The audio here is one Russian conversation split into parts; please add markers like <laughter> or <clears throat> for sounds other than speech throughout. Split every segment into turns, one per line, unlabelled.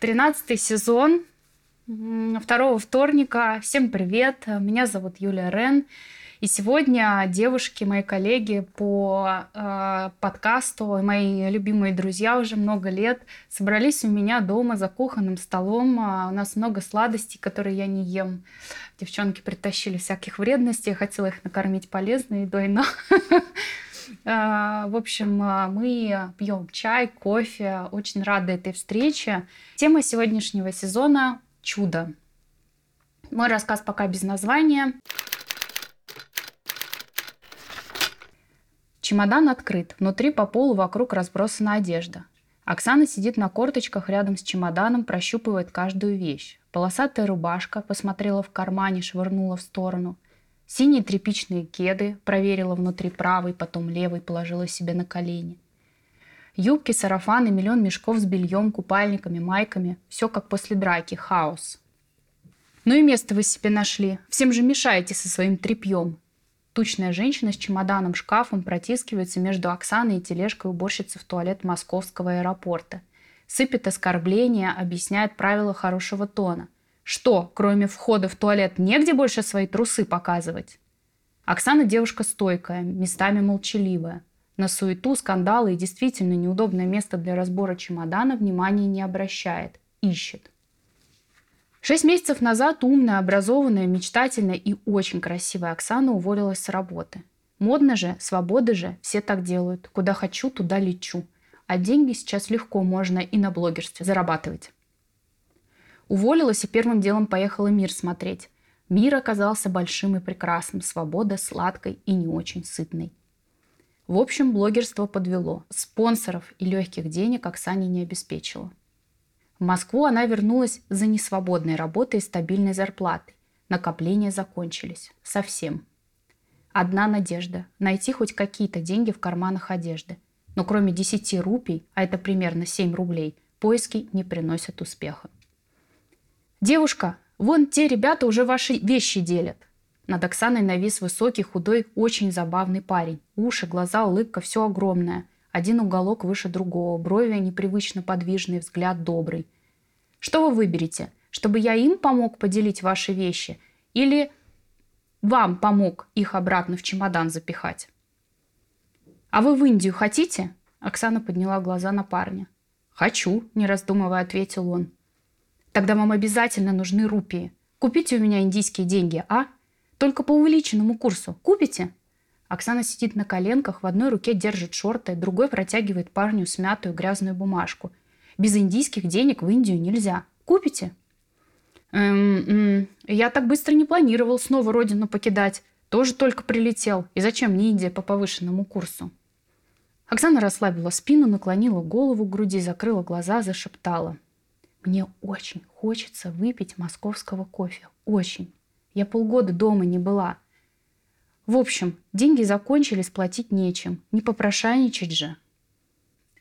Тринадцатый сезон второго вторника. Всем привет, меня зовут Юлия Рен. И сегодня девушки, мои коллеги по э, подкасту, мои любимые друзья уже много лет, собрались у меня дома за кухонным столом. А у нас много сладостей, которые я не ем. Девчонки притащили всяких вредностей, я хотела их накормить полезной едой, но <laughs> в общем, а, мы пьем чай, кофе. Очень рада этой встрече. Тема сегодняшнего сезона – чудо. Мой рассказ пока без названия. Чемодан открыт, внутри по полу вокруг разбросана одежда. Оксана сидит на корточках рядом с чемоданом, прощупывает каждую вещь. Полосатая рубашка, посмотрела в кармане, швырнула в сторону. Синие тряпичные кеды, проверила внутри правый, потом левый, положила себе на колени. Юбки, сарафаны, миллион мешков с бельем, купальниками, майками. Все как после драки, хаос. Ну и место вы себе нашли. Всем же мешаете со своим тряпьем. Тучная женщина с чемоданом-шкафом протискивается между Оксаной и тележкой уборщицы в туалет московского аэропорта. Сыпет оскорбления, объясняет правила хорошего тона. Что, кроме входа в туалет, негде больше свои трусы показывать? Оксана девушка стойкая, местами молчаливая. На суету, скандалы и действительно неудобное место для разбора чемодана внимания не обращает. Ищет. Шесть месяцев назад умная, образованная, мечтательная и очень красивая Оксана уволилась с работы. Модно же, свобода же, все так делают. Куда хочу, туда лечу. А деньги сейчас легко можно и на блогерстве зарабатывать. Уволилась и первым делом поехала мир смотреть. Мир оказался большим и прекрасным, свобода сладкой и не очень сытной. В общем, блогерство подвело. Спонсоров и легких денег Оксане не обеспечило. В Москву она вернулась за несвободной работой и стабильной зарплатой. Накопления закончились. Совсем. Одна надежда – найти хоть какие-то деньги в карманах одежды. Но кроме 10 рупий, а это примерно 7 рублей, поиски не приносят успеха. «Девушка, вон те ребята уже ваши вещи делят». Над Оксаной навис высокий, худой, очень забавный парень. Уши, глаза, улыбка – все огромное – один уголок выше другого, брови непривычно подвижные, взгляд добрый. Что вы выберете? Чтобы я им помог поделить ваши вещи? Или вам помог их обратно в чемодан запихать? А вы в Индию хотите? Оксана подняла глаза на парня. «Хочу», – не раздумывая ответил он. «Тогда вам обязательно нужны рупии. Купите у меня индийские деньги, а? Только по увеличенному курсу. Купите?» Оксана сидит на коленках, в одной руке держит шорты, другой протягивает парню смятую грязную бумажку. Без индийских денег в Индию нельзя. Купите? Эм, я так быстро не планировал снова родину покидать. Тоже только прилетел. И зачем мне Индия по повышенному курсу? Оксана расслабила спину, наклонила голову к груди, закрыла глаза, зашептала. Мне очень хочется выпить московского кофе. Очень. Я полгода дома не была. В общем, деньги закончились, платить нечем. Не попрошайничать же.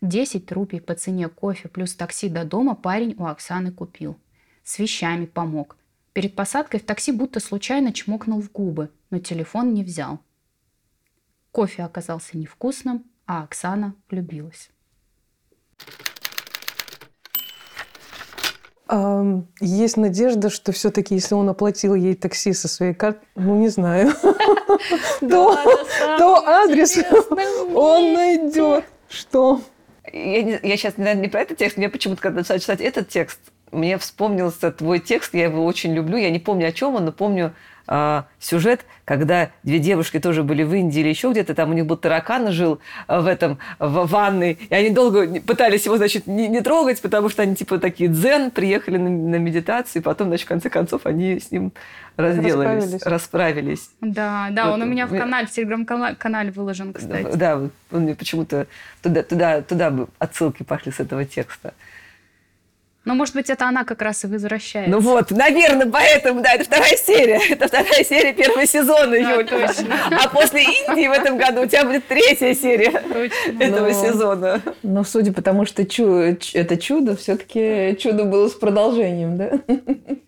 10 рупий по цене кофе плюс такси до дома парень у Оксаны купил. С вещами помог. Перед посадкой в такси будто случайно чмокнул в губы, но телефон не взял. Кофе оказался невкусным, а Оксана влюбилась.
Есть надежда, что все-таки, если он оплатил ей такси со своей карты, ну не знаю, <laughs> то адрес он найдет. Что?
Я сейчас, наверное, не про этот текст, мне почему-то, когда начала читать этот текст, мне вспомнился твой текст, я его очень люблю, я не помню, о чем он, но помню, э, сюжет, когда две девушки тоже были в Индии или еще где-то, там у них был таракан жил а, в этом, в ванной, и они долго пытались его, значит, не, не трогать, потому что они типа такие дзен, приехали на, на медитацию, и потом, значит, в конце концов они с ним разделались, расправились. расправились.
Да, да, вот, он у меня в канале, в телеграм-канале выложен, кстати.
Да, он мне почему-то туда, туда, туда отсылки пошли с этого текста.
Но, может быть, это она как раз и возвращается.
Ну вот, наверное, поэтому, да, это вторая серия. Это вторая серия первого сезона, да, Юль. Точно. А после Индии в этом году у тебя будет третья серия точно. этого но, сезона.
Но судя по тому, что чу, это чудо, все-таки чудо было с продолжением, да?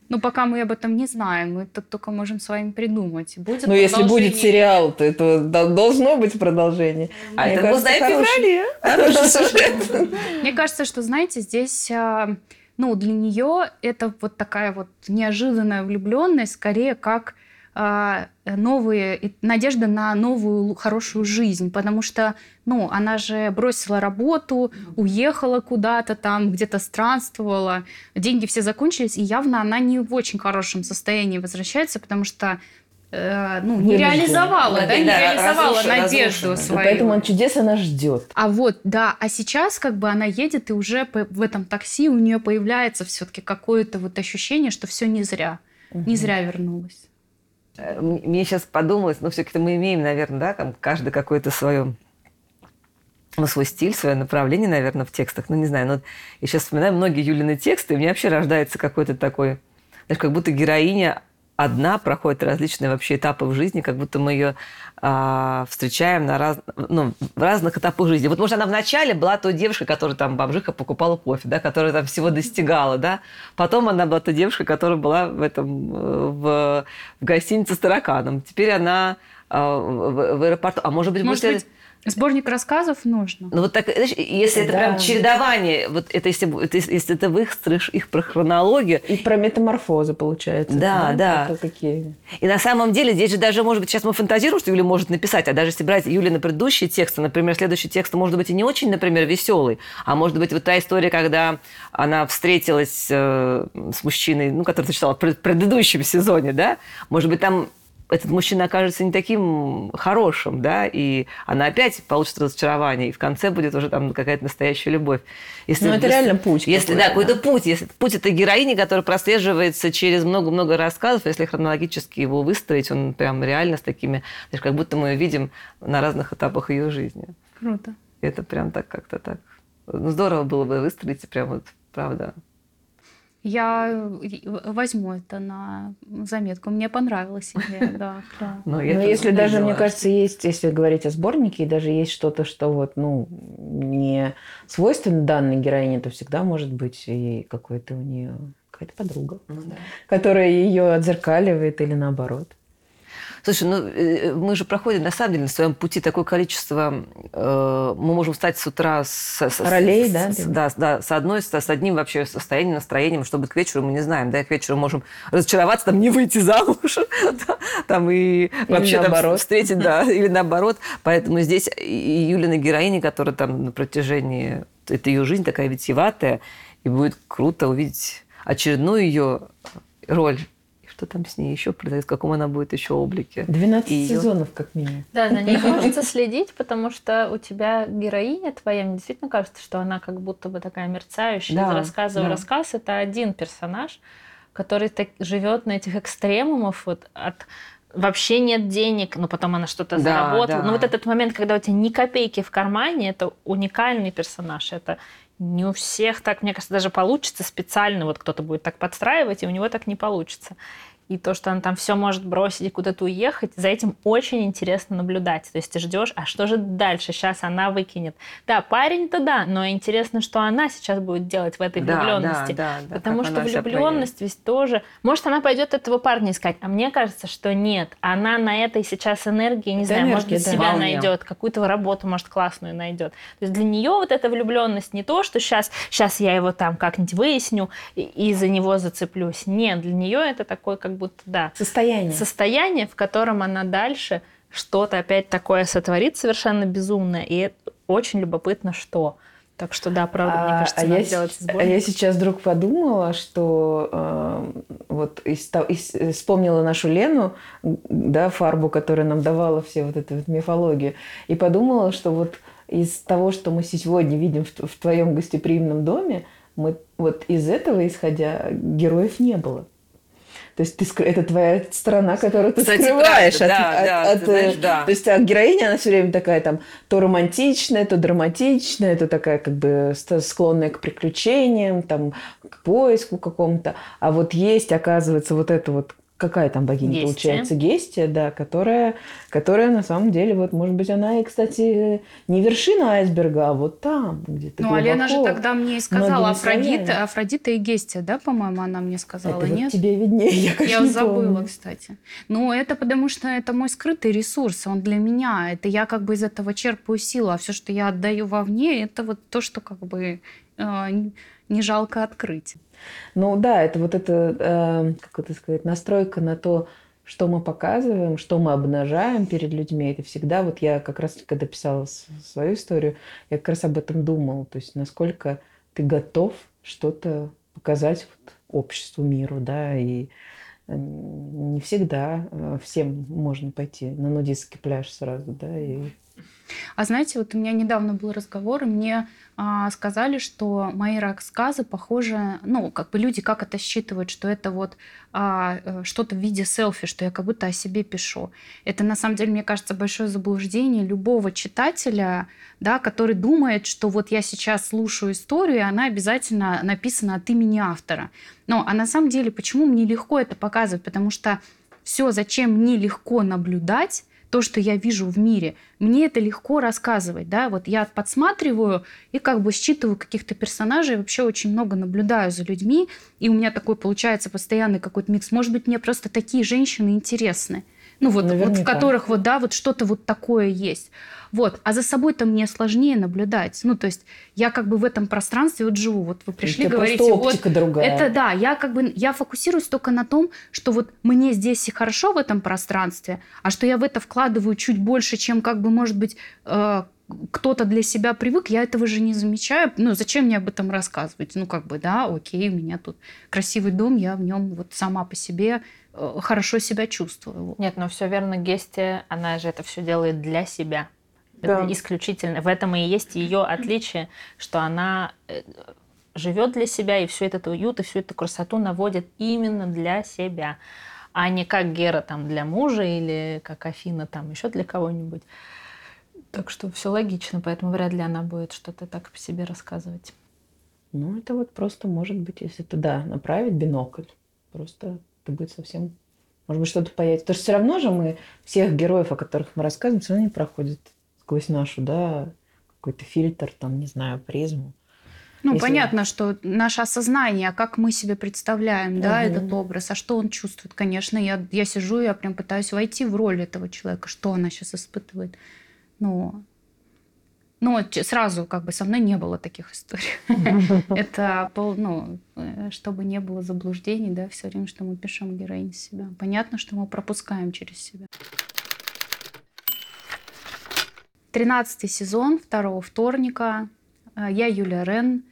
Ну, пока мы об этом не знаем, мы только можем с вами придумать.
Будет Но если будет сериал, то это должно быть продолжение.
А Мне это кажется, мы знаем в феврале.
Мне кажется, что, знаете, здесь а, ну, для нее это вот такая вот неожиданная влюбленность, скорее как а, новые надежды на новую хорошую жизнь, потому что, ну, она же бросила работу, уехала куда-то там, где-то странствовала, деньги все закончились, и явно она не в очень хорошем состоянии возвращается, потому что э, ну, не
Вынуждена.
реализовала, да,
Да,
не
да,
реализовала
разрушена,
надежду
разрушена.
Свою.
поэтому он чудес она ждет.
А вот, да, а сейчас как бы она едет, и уже по- в этом такси у нее появляется все-таки какое-то вот ощущение, что все не зря, не зря вернулась.
Э, Мне сейчас подумалось, ну, все-таки мы имеем, наверное, да, там каждый какое-то свое ну, свой стиль, свое направление, наверное, в текстах. Ну, не знаю, но вот я сейчас вспоминаю многие Юлины тексты, и у меня вообще рождается какой-то такой, знаешь, как будто героиня одна проходит различные вообще этапы в жизни, как будто мы ее а, встречаем на раз, ну, в разных этапах жизни. Вот, может, она вначале была той девушкой, которая там бомжиха покупала кофе, да, которая там всего достигала, да. Потом она была той девушкой, которая была в этом, э, в, в гостинице с тараканом. Теперь она а, в, в аэропорту. А может быть,
Может быть, сборник рассказов нужно?
ну вот так, знаешь, если это
Да.
прям чередование, вот это если, это если- ты выстроишь их про хронологию,
И про метаморфозы получается.
Да, да.
Это какие?
И на самом деле здесь же даже, может быть, сейчас мы фантазируем, что Юля может написать, а даже если брать Юли на предыдущие тексты, например, следующий текст может быть и не очень, например, веселый, а может быть вот та история, когда она встретилась э, с мужчиной, ну, который ты читала в пред- предыдущем сезоне, да, может быть, там этот мужчина окажется не таким хорошим, да, и она опять получит разочарование, и в конце будет уже там какая-то настоящая любовь. Если,
Ну, это
если-
реально путь
Если, да,
какой-то,
путь. Если путь этой героини, который прослеживается через много-много рассказов, если хронологически его выстроить, он прям реально с такими, знаешь, как будто мы ее видим на разных этапах ее жизни.
Круто.
Это прям так как-то так. Ну, здорово было бы выстроить, прям вот, правда.
Я э, возьму это на заметку. Мне понравилась идея, <laughs> да. да.
Но,
Ну, если даже, мне кажется, есть, если говорить о сборнике, и даже есть что-то, что вот, ну, не свойственно данной героине, то всегда может быть и какой-то у нее какая-то подруга,
Ну, да.
которая ее отзеркаливает или наоборот.
Слушай, ну э, мы же проходим на самом деле на своем пути такое количество. э, мы можем встать с утра с, с-
Ролей,
с-
да,
с- да, да, с одной, с, с одним вообще состоянием, настроением, чтобы к вечеру мы не знаем, да, к вечеру можем разочароваться, там не выйти замуж, <laughs> да, там и вообще там
наоборот.
встретить, да, <laughs> или наоборот. Поэтому здесь и Юлина героиня, которая там на протяжении это ее жизнь такая витиеватая, и будет круто увидеть очередную ее роль. Что там с ней еще произойдет, в каком она будет еще облике.
12
И
сезонов, как минимум.
Да, за ней <laughs> хочется следить, потому что у тебя героиня твоя, мне действительно кажется, что она как будто бы такая мерцающая
Да,
в
да.
рассказ. Это один персонаж, который так, живет на этих экстремумах вот от вообще нет денег, но потом она что-то
Да,
заработала.
да.
Но вот этот момент, когда у тебя ни копейки в кармане, это уникальный персонаж. Это не у всех так, мне кажется, даже получится специально. Вот кто-то будет так подстраивать, и у него так не получится. И то, что она там все может бросить и куда-то уехать, за этим очень интересно наблюдать. То есть ты ждешь, а что же дальше? Сейчас она выкинет. Да, парень-то да, но интересно, что она сейчас будет делать в этой
Да,
влюбленности.
да, да, да,
Потому что влюбленность ведь тоже. Может, она пойдет этого парня искать, а мне кажется, что нет. Она на этой сейчас энергии, не
Это
знаю, может
энергия,
быть,
да.
себя
Вполне.
найдет, какую-то работу, может, классную найдет. То есть для нее вот эта влюбленность не то, что сейчас, сейчас я его там как-нибудь выясню и, и за него зацеплюсь. Нет, для нее это такой, как будто, да,
Состояние.
состояние, в котором она дальше что-то опять такое сотворит совершенно безумное. И очень любопытно, что. Так что да, правда, мне
А-
кажется,
а
надо
я,
сделать
с- а
сборник.
я сейчас вдруг подумала, что э, вот из, из- э, вспомнила нашу Лену, да, фарбу, которая нам давала все вот эту вот мифологию, и подумала, что вот из того, что мы сегодня видим в, в твоем гостеприимном доме, мы вот из этого исходя героев не было. То есть ты, это твоя сторона, которую ты
Кстати,
скрываешь.
правда,
от-
да,
от-
да,
от,
знаешь,
э,
да.
То есть а героиня, она все время такая там то романтичная, то драматичная, то такая как бы склонная к приключениям, там, к поиску какому-то. А вот есть, оказывается, вот это вот какая там богиня
Гестия.
получается? Гестия, да, которая, которая на самом деле, вот, может быть, она и, кстати, не вершина айсберга, а вот там, где-то
Ну, а Лена же
глубоко.
тогда мне и сказала Афродита. Афродита и Гестия, да, по-моему, она мне сказала,
Это вот
нет?
тебе виднее, я, конечно,
Я забыла,
помню.
кстати. Ну, это потому что это мой скрытый ресурс, он для меня. Это я как бы из этого черпаю силу, а все, что я отдаю вовне, это вот то, что как бы э, не жалко открыть.
Ну да, это вот это, э, как это сказать, настройка на то, что мы показываем, что мы обнажаем перед людьми. Это всегда, вот я как раз, когда писала свою историю, я как раз об этом думала. То есть насколько ты готов что-то показать вот обществу, миру, да, и э, не всегда э, всем можно пойти на нудистский пляж сразу, да, и
а знаете, вот у меня недавно был разговор, и мне а, сказали, что мои рассказы похожи, ну, как бы люди как это считывают, что это вот а, э, что-то в виде селфи, что я как будто о себе пишу. Это на самом деле, мне кажется, большое заблуждение любого читателя, да, который думает, что вот я сейчас слушаю историю, и она обязательно написана от имени автора. Но, а на самом деле, почему мне легко это показывать? Потому что все, зачем мне легко наблюдать, то, что я вижу в мире, мне это легко рассказывать, да, вот я подсматриваю и как бы считываю каких-то персонажей, вообще очень много наблюдаю за людьми, и у меня такой получается постоянный какой-то микс. Может быть, мне просто такие женщины интересны, ну вот, вот в которых вот, да, вот что-то вот такое есть. Вот. А за собой-то мне сложнее наблюдать. Ну, то есть я как бы в этом пространстве вот живу. Вот вы пришли, это говорите, вот
другая.
это да, я как бы я фокусируюсь только на том, что вот мне здесь и хорошо в этом пространстве, а что я в это вкладываю чуть больше, чем как бы может быть э, кто-то для себя привык, я этого же не замечаю. Ну, зачем мне об этом рассказывать? Ну, как бы, да, окей, у меня тут красивый дом, я в нем вот сама по себе э, хорошо себя чувствую.
Нет, но все верно, Гесте, она же это все делает для себя. Да. Это исключительно. В этом и есть ее <clears throat> отличие, что она э, живет для себя и все этот уют и всю эту красоту наводит именно для себя, а не как Гера там для мужа или как Афина там еще для кого-нибудь. Так что все логично, поэтому вряд ли она будет что-то так по себе рассказывать.
Ну, это вот просто может быть, если туда направить бинокль, просто это будет совсем... Может быть, что-то появится. Потому что все равно же мы всех героев, о которых мы рассказываем, все равно не проходят сквозь нашу, да, какой-то фильтр, там, не знаю, призму.
Ну, Если... понятно, что наше осознание, как мы себе представляем, угу. да, этот образ, а что он чувствует, конечно, я, я сижу, я прям пытаюсь войти в роль этого человека, что она сейчас испытывает. Но, но сразу как бы со мной не было таких историй. <laughs> Это, ну, э, чтобы не было заблуждений, да, все время, что мы пишем героинь себя. Понятно, что мы пропускаем через себя. Тринадцатый сезон второго вторника. Э, я Юлия Рен.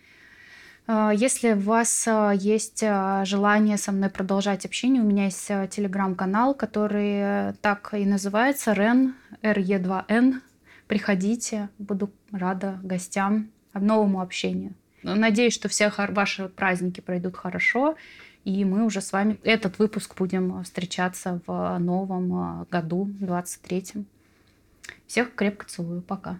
Э, если у вас есть желание со мной продолжать общение, у меня есть телеграм-канал, который так и называется Рен, RE2N. Приходите, буду рада гостям, новому общению. Надеюсь, что все ваши праздники пройдут хорошо, и мы уже с вами этот выпуск будем встречаться в новом году, 23-м. Всех крепко целую. Пока.